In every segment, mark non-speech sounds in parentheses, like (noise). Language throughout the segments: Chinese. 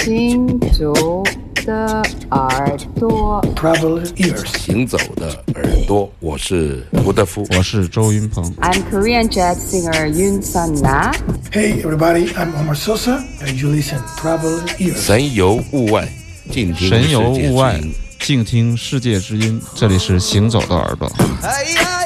行走的耳朵，Travel ears. 行走的耳朵，我是吴德夫。我是周云鹏。I'm Korean jazz singer Yoon Sun Na. Hey everybody, I'm Omar Sosa, and you listen Travel ears. 神游物外，静听神游世界之物外音，静听世界之音。这里是行走的耳朵。哎呀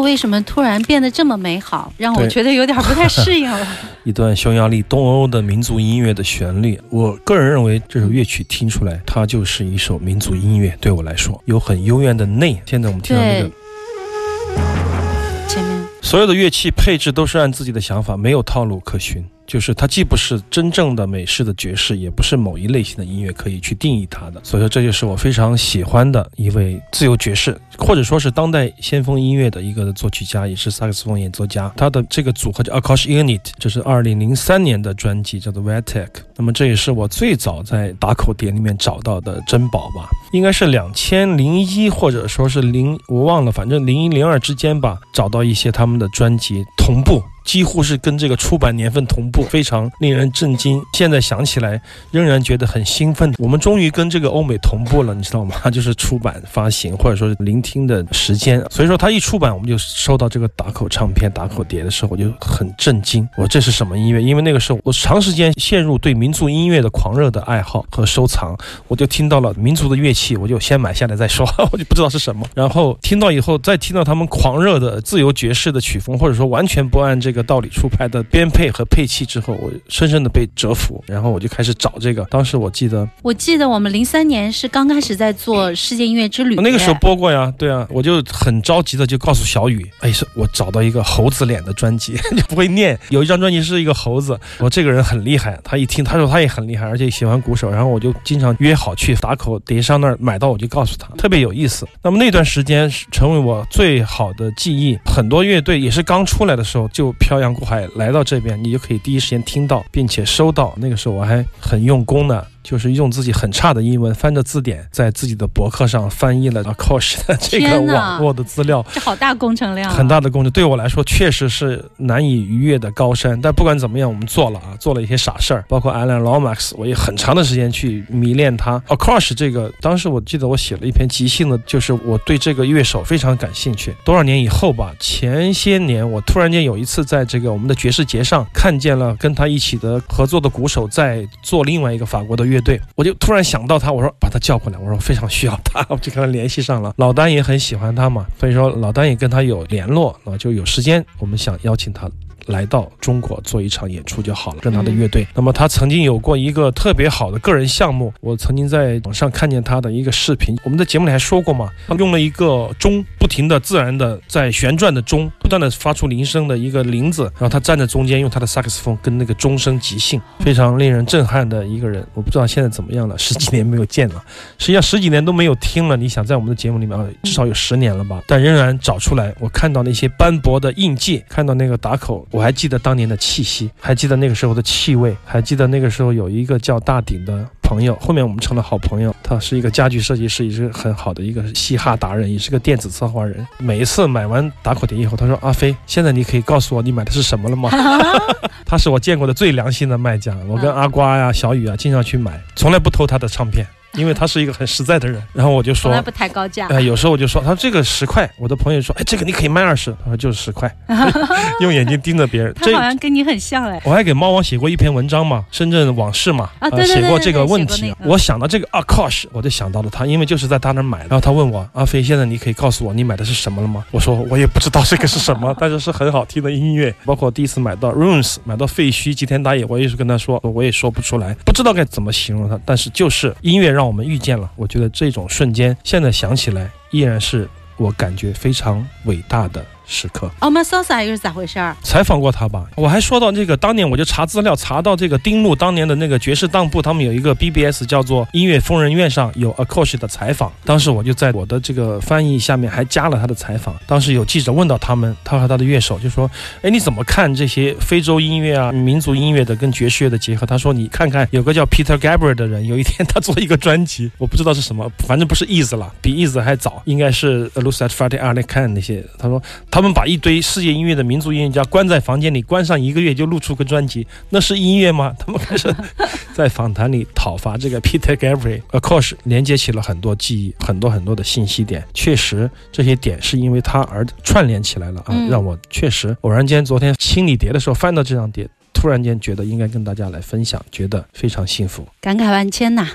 为什么突然变得这么美好，让我觉得有点不太适应了。(laughs) 一段匈牙利东欧的民族音乐的旋律。我个人认为这首乐曲听出来，它就是一首民族音乐。对我来说，有很幽怨的内。现在我们听到那个，前面所有的乐器配置都是按自己的想法，没有套路可循。就是它既不是真正的美式的爵士，也不是某一类型的音乐可以去定义它的。所以说，这就是我非常喜欢的一位自由爵士，或者说是当代先锋音乐的一个作曲家，也是萨克斯风演奏家。他的这个组合叫 Akash Unit，这是二零零三年的专辑，叫做 Vatek。那么这也是我最早在打口碟里面找到的珍宝吧，应该是两千零一或者说是零，我忘了，反正零一零二之间吧，找到一些他们的专辑同步。几乎是跟这个出版年份同步，非常令人震惊。现在想起来，仍然觉得很兴奋。我们终于跟这个欧美同步了，你知道吗？(laughs) 就是出版、发行或者说是聆听的时间。所以说，它一出版，我们就收到这个打口唱片、打口碟的时候，我就很震惊。我说这是什么音乐？因为那个时候我长时间陷入对民族音乐的狂热的爱好和收藏，我就听到了民族的乐器，我就先买下来再说，(laughs) 我就不知道是什么。然后听到以后，再听到他们狂热的自由爵士的曲风，或者说完全不按这个道理出牌的编配和配器之后，我深深的被折服。然后我就开始找这个。当时我记得我记得我们零三年是刚开始在做世界音乐之旅，那个时候播过呀，对啊，我就很着急的就告诉小雨，哎，是我找到一个猴子脸的专辑，(laughs) 就不会念。有一张专辑是一个猴子，我这个人很厉害。他一听，他说他也很厉害，而且喜欢鼓手。然后我就经常约好去打口碟商那儿买到，我就告诉他，特别有意思。那么那段时间成为我最好的记忆。很多乐队也是刚出来的时候就漂洋过海来到这边，你就可以第一时间听到，并且收到。那个时候我还很用功呢。就是用自己很差的英文翻着字典，在自己的博客上翻译了 Akosh 的这个网络的资料，这好大工程量啊，很大的工程，对我来说确实是难以逾越的高山。但不管怎么样，我们做了啊，做了一些傻事儿，包括 Alan Lomax，我也很长的时间去迷恋他。a c o s h 这个，当时我记得我写了一篇即兴的，就是我对这个乐手非常感兴趣。多少年以后吧，前些年我突然间有一次在这个我们的爵士节上看见了跟他一起的合作的鼓手在做另外一个法国的乐乐队，我就突然想到他，我说把他叫过来，我说非常需要他，我就跟他联系上了。老丹也很喜欢他嘛，所以说老丹也跟他有联络啊，就有时间我们想邀请他。来到中国做一场演出就好了，跟他的乐队。那么他曾经有过一个特别好的个人项目，我曾经在网上看见他的一个视频，我们在节目里还说过嘛，他用了一个钟，不停的自然的在旋转的钟，不断的发出铃声的一个铃子，然后他站在中间，用他的萨克斯风跟那个钟声即兴，非常令人震撼的一个人。我不知道现在怎么样了，十几年没有见了，实际上十几年都没有听了。你想在我们的节目里面，啊至少有十年了吧，但仍然找出来，我看到那些斑驳的印记，看到那个打口，我还记得当年的气息，还记得那个时候的气味，还记得那个时候有一个叫大鼎的朋友，后面我们成了好朋友。他是一个家具设计师，也是很好的一个嘻哈达人，也是个电子策划人。每一次买完打口碟以后，他说：“阿飞，现在你可以告诉我你买的是什么了吗？” (laughs) 他是我见过的最良心的卖家。我跟阿瓜呀、小雨啊经常去买，从来不偷他的唱片。因为他是一个很实在的人，(laughs) 然后我就说从来，不抬高价。哎，有时候我就说，他说这个十块，我的朋友说，哎，这个你可以卖二十，他说就是十块，(laughs) 用眼睛盯着别人。(laughs) 他这好像跟你很像哎，我还给猫王写过一篇文章嘛，深圳往事嘛，啊写过这个问题那个。嗯我想到这个 Akosh，我就想到了他，因为就是在他那儿买的。然后他问我，阿飞，现在你可以告诉我你买的是什么了吗？我说我也不知道这个是什么，但是是很好听的音乐。包括第一次买到 Runes，买到废墟吉田打野，我也是跟他说，我也说不出来，不知道该怎么形容它，但是就是音乐让我们遇见了。我觉得这种瞬间，现在想起来依然是我感觉非常伟大的时刻。哦马 Sosa 又是咋回事儿？采访过他吧？我还说到这个，当年我就查资料，查到这个丁路当年的那个爵士当铺，他们有一个 BBS 叫做音乐疯人院上有 Akosh 的采访。当时我就在我的这个翻译下面还加了他的采访。当时有记者问到他们，他和他的乐手就说：“哎，你怎么看这些非洲音乐啊、民族音乐的跟爵士乐的结合？”他说：“你看看有个叫 Peter Gabriel 的人，有一天他做一个专辑，我不知道是什么，反正不是 Ease 了，比 Ease 还早，应该是 Lucid Friday a r l e c a n 那些。他说他们把一堆世界音乐的民族音乐家关在房间里，关上一个月就录出个专辑，那是音乐吗？他们开始 (laughs) 在访谈里讨伐这个 Peter Gabriel。Of course，连接起了很多记忆，很多很多的信息点。确实，这些点是因为他而串联起来了啊，嗯让我确实偶然间昨天清理碟的时候翻到这张碟。突然间觉得应该跟大家来分享，觉得非常幸福。感慨万千呐！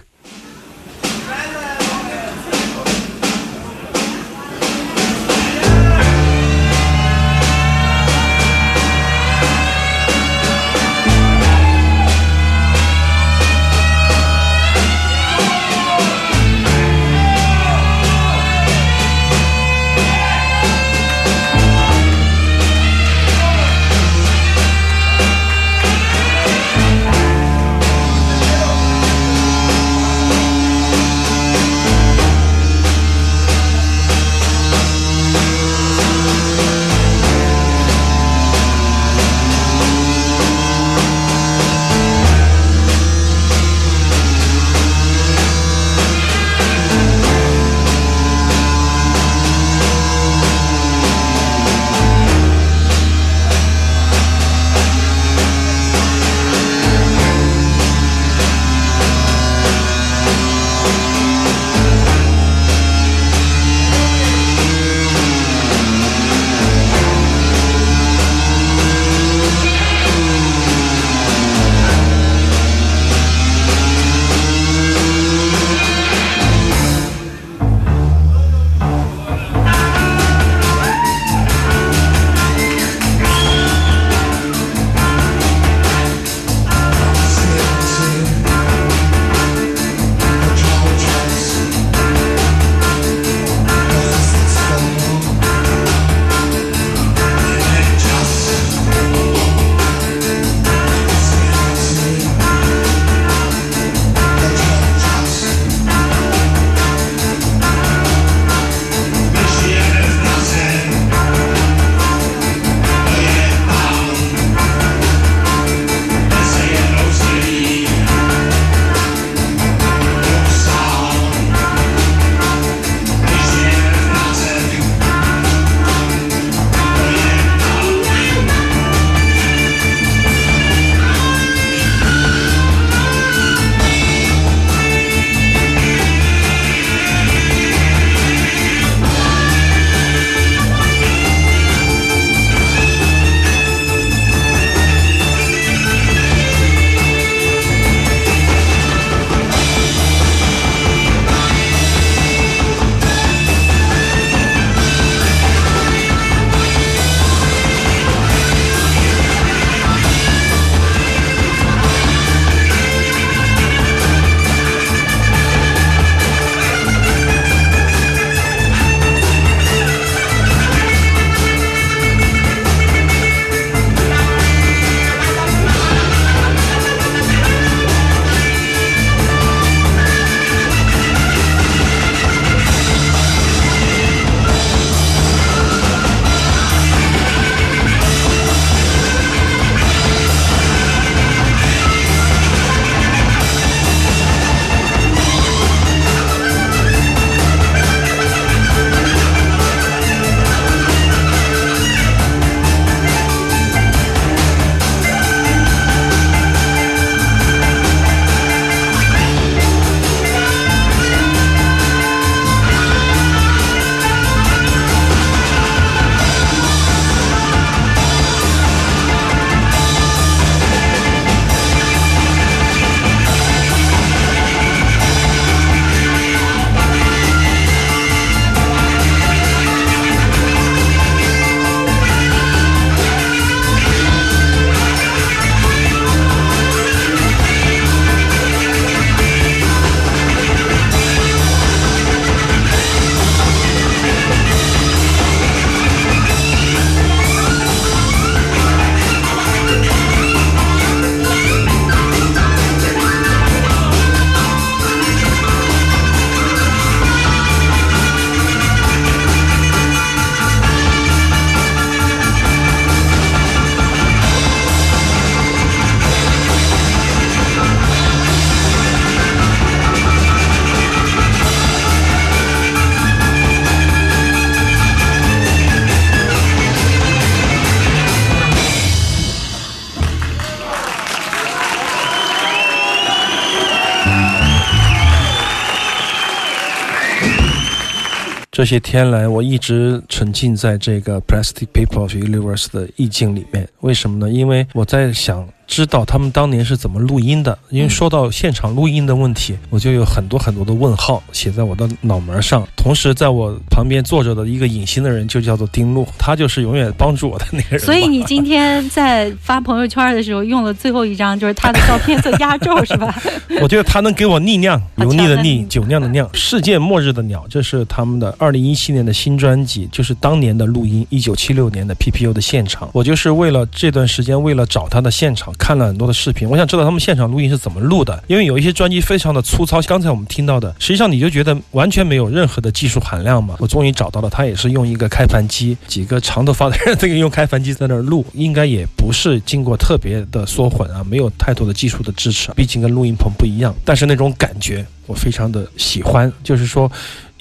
这些天来，我一直沉浸在这个 Plastic paper of Universe 的意境里面。为什么呢？因为我在想。知道他们当年是怎么录音的，因为说到现场录音的问题，我就有很多很多的问号写在我的脑门上。同时，在我旁边坐着的一个隐形的人就叫做丁路，他就是永远帮助我的那个人。所以你今天在发朋友圈的时候用了最后一张，就是他的照片做压轴，是吧？(laughs) 我觉得他能给我逆酿，油腻的腻，酒酿的酿。世界末日的鸟，这是他们的二零一七年的新专辑，就是当年的录音，一九七六年的 PPU 的现场。我就是为了这段时间，为了找他的现场，看了很多的视频。我想知道他们现场录音是怎么录的，因为有一些专辑非常的粗糙，刚才我们听到的，实际上你就觉得完全没有任何的技术含量嘛。我终于找到了，他也是用一个开盘机，几个长头发的人这个用开盘机在那儿录，应该也不是经过特别的缩混啊，没有太多的技术的支持，毕竟跟录音棚不一样。但是那种感觉我非常的喜欢，就是说。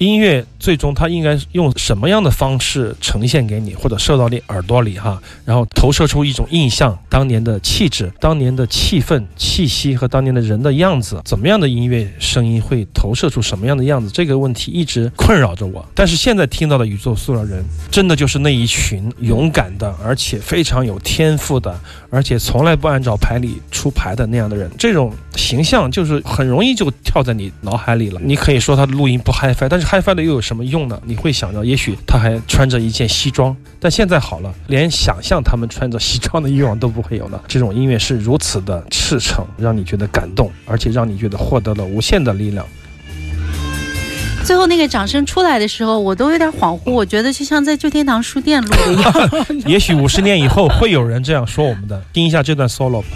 音乐最终它应该用什么样的方式呈现给你，或者射到你耳朵里哈，然后投射出一种印象，当年的气质、当年的气氛、气息和当年的人的样子，怎么样的音乐声音会投射出什么样的样子？这个问题一直困扰着我。但是现在听到的宇宙塑料人，真的就是那一群勇敢的，而且非常有天赋的，而且从来不按照牌理出牌的那样的人。这种形象就是很容易就跳在你脑海里了。你可以说他的录音不 HiFi，但是 HiFi 的又有什么用呢？你会想到，也许他还穿着一件西装，但现在好了，连想象他们穿着西装的欲望都不会有了。这种音乐是如此的赤诚，让你觉得感动，而且让你觉得获得了无限的力量。最后那个掌声出来的时候，我都有点恍惚，我觉得就像在旧天堂书店录的一样。(laughs) 也许五十年以后会有人这样说我们的。听一下这段 solo 吧。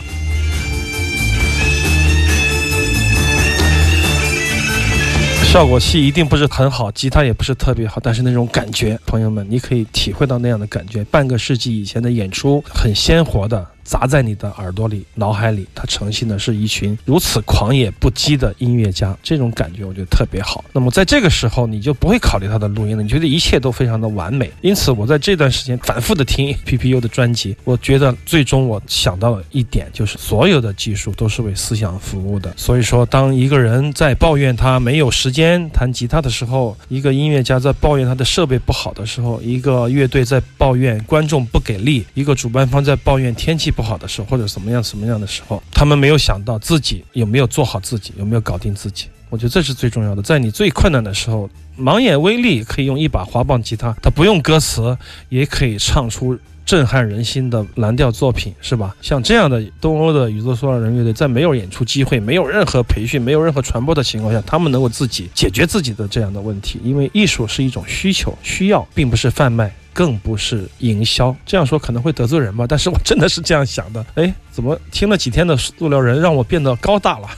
效果器一定不是很好，吉他也不是特别好，但是那种感觉，朋友们，你可以体会到那样的感觉。半个世纪以前的演出，很鲜活的砸在你的耳朵里、脑海里，它呈现的是一群如此狂野不羁的音乐家，这种感觉我觉得特别好。那么在这个时候，你就不会考虑他的录音了，你觉得一切都非常的完美。因此，我在这段时间反复的听 (laughs) PPU 的专辑，我觉得最终我想到了一点，就是所有的技术都是为思想服务的。所以说，当一个人在抱怨他没有时间弹吉他的时候，一个音乐家在抱怨他的设备不好的时候，一个乐队在抱怨观众不给力，一个主办方在抱怨天气不好的时候，或者什么样什么样的时候，他们没有想到自己有没有做好自己，有没有搞定自己。我觉得这是最重要的，在你最困难的时候，盲眼威力可以用一把滑棒吉他，他不用歌词也可以唱出震撼人心的蓝调作品，是吧？像这样的东欧的宇宙塑料人乐队，在没有演出机会、没有任何培训、没有任何传播的情况下，他们能够自己解决自己的这样的问题。因为艺术是一种需求、需要，并不是贩卖。更不是营销，这样说可能会得罪人吧，但是我真的是这样想的。(laughs) 哎，怎么听了几天的塑料人，让我变得高大了？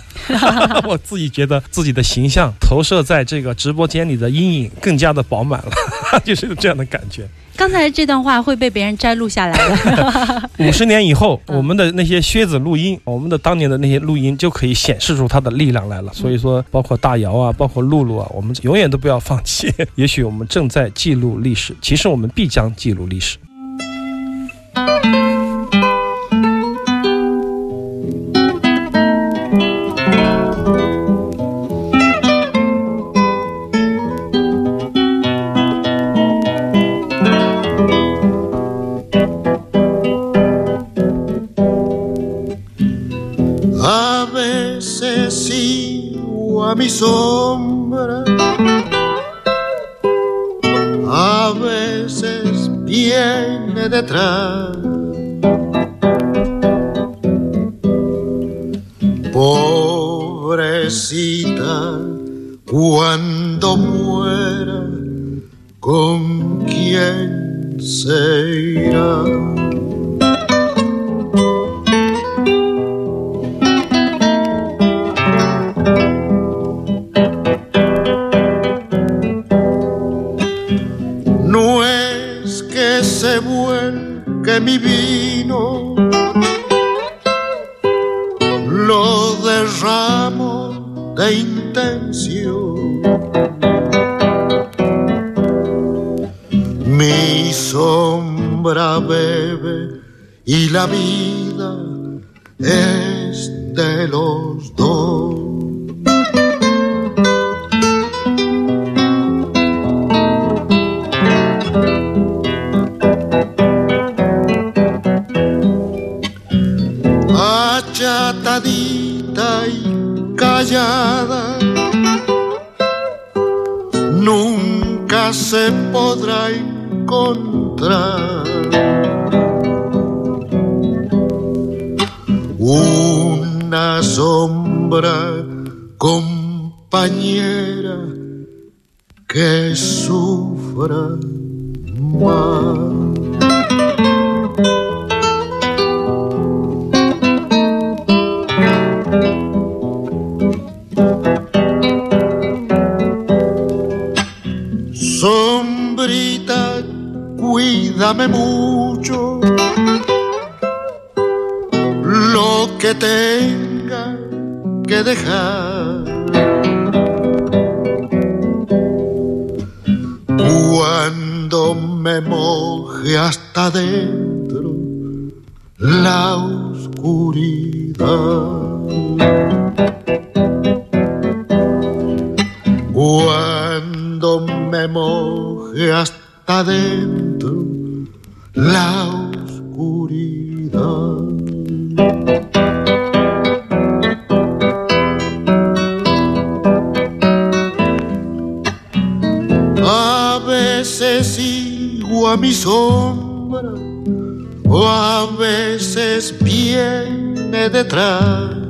(laughs) 我自己觉得自己的形象投射在这个直播间里的阴影更加的饱满了，(laughs) 就是有这样的感觉。刚才这段话会被别人摘录下来的。(laughs) 五十年以后，我们的那些靴子录音，我们的当年的那些录音就可以显示出它的力量来了。所以说，包括大姚啊，包括露露啊，我们永远都不要放弃。(laughs) 也许我们正在记录历史，其实我们必将记录历史。A veces sigo a mi sombra, a veces viene detrás. Pobrecita, cuando muera, ¿con quién se irá? Mi sombra bebe y la vida es de los que sufra más. La oscuridad. A veces sigo a mi sombra o a veces viene detrás.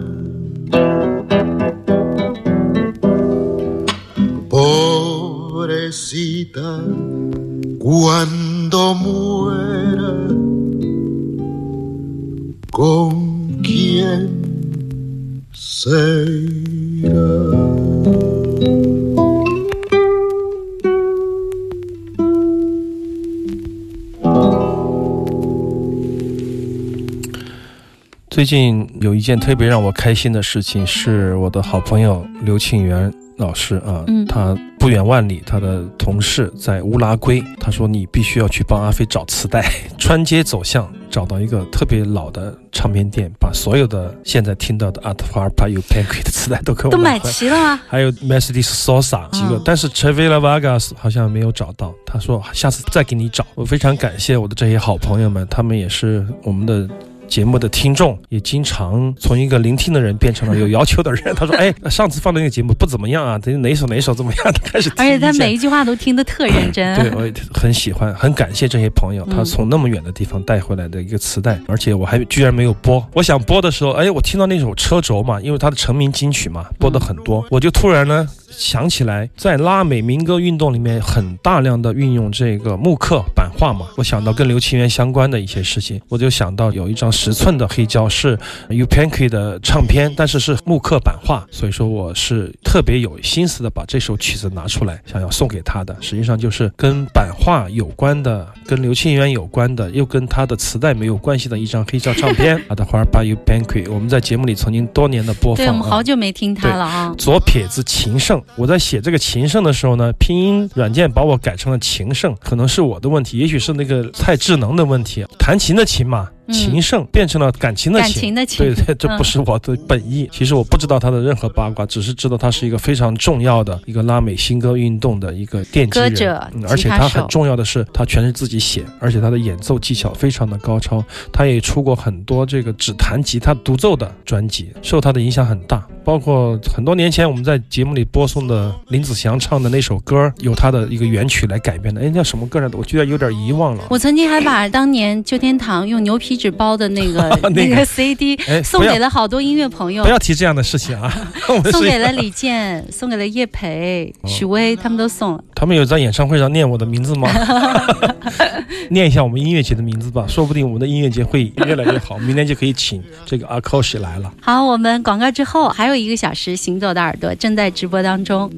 最近有一件特别让我开心的事情，是我的好朋友刘庆元老师啊，嗯他不远万里，他的同事在乌拉圭，他说你必须要去帮阿飞找磁带，(laughs) 穿街走巷找到一个特别老的唱片店，把所有的现在听到的 Art f a r p a y u p a n k 的磁带都给我都买。齐了吗？还有 Mercedes Sosa 几个，嗯但是 Chavela Vargas 好像没有找到。他说下次再给你找。我非常感谢我的这些好朋友们，他们也是我们的。节目的听众也经常从一个聆听的人变成了有要求的人。他说：“ (laughs) 哎，上次放的那个节目不怎么样啊，等哪首哪首怎么样？”他开始提而且他每一句话都听得特认真。对，我也很喜欢，很感谢这些朋友，嗯他从那么远的地方带回来的一个磁带，而且我还居然没有播。我想播的时候，哎，我听到那首《车轴》嘛，因为他的成名金曲嘛，播的很多，我就突然呢想起来，在拉美民歌运动里面很大量的运用这个木刻版画嘛，我想到跟刘清源相关的一些事情，我就想到有一张十寸的黑胶是 U Panky 的唱片，但是是木刻版画，所以说我是特别有心思的把这首曲子拿出来，想要送给他的，实际上就是跟版画有关的，跟刘庆元有关的，又跟他的磁带没有关系的一张黑胶唱片。啊的花儿 by You Banquet，我们在节目里曾经多年的播放对，我。们好久没听他了啊。左撇子秦我在写这个琴圣的时候呢，拼音软件把我改成了琴圣，可能是我的问题，也许是那个太智能的问题。弹琴的琴嘛，嗯秦胜变成了感情的感情，的情，对对，这不是我的本意。其实我不知道他的任何八卦，只是知道他是一个非常重要的一个拉美新歌运动的一个奠基人。而且他很重要的是，他全是自己写，而且他的演奏技巧非常的高超。他也出过很多这个只弹吉他独奏的专辑，受他的影响很大。包括很多年前我们在节目里播送的林子祥唱的那首歌，由他的一个原曲来改编的。哎，那叫什么歌来着？我居然有点遗忘了。我曾经还把当年旧天堂用牛皮纸包的那个 (laughs) 那个那个 CD 送给了好多音乐朋友不，要提这样的事情啊！(laughs) 送给了李健，送给了叶培、哦许巍，他们都送了。他们有在演唱会上念我的名字吗？(laughs) 念一下我们音乐节的名字吧，说不定我们的音乐节会越来越好，明天就可以请这个阿 k o s h 来了。好，我们广告之后还有一个小时，行走的耳朵正在直播当中。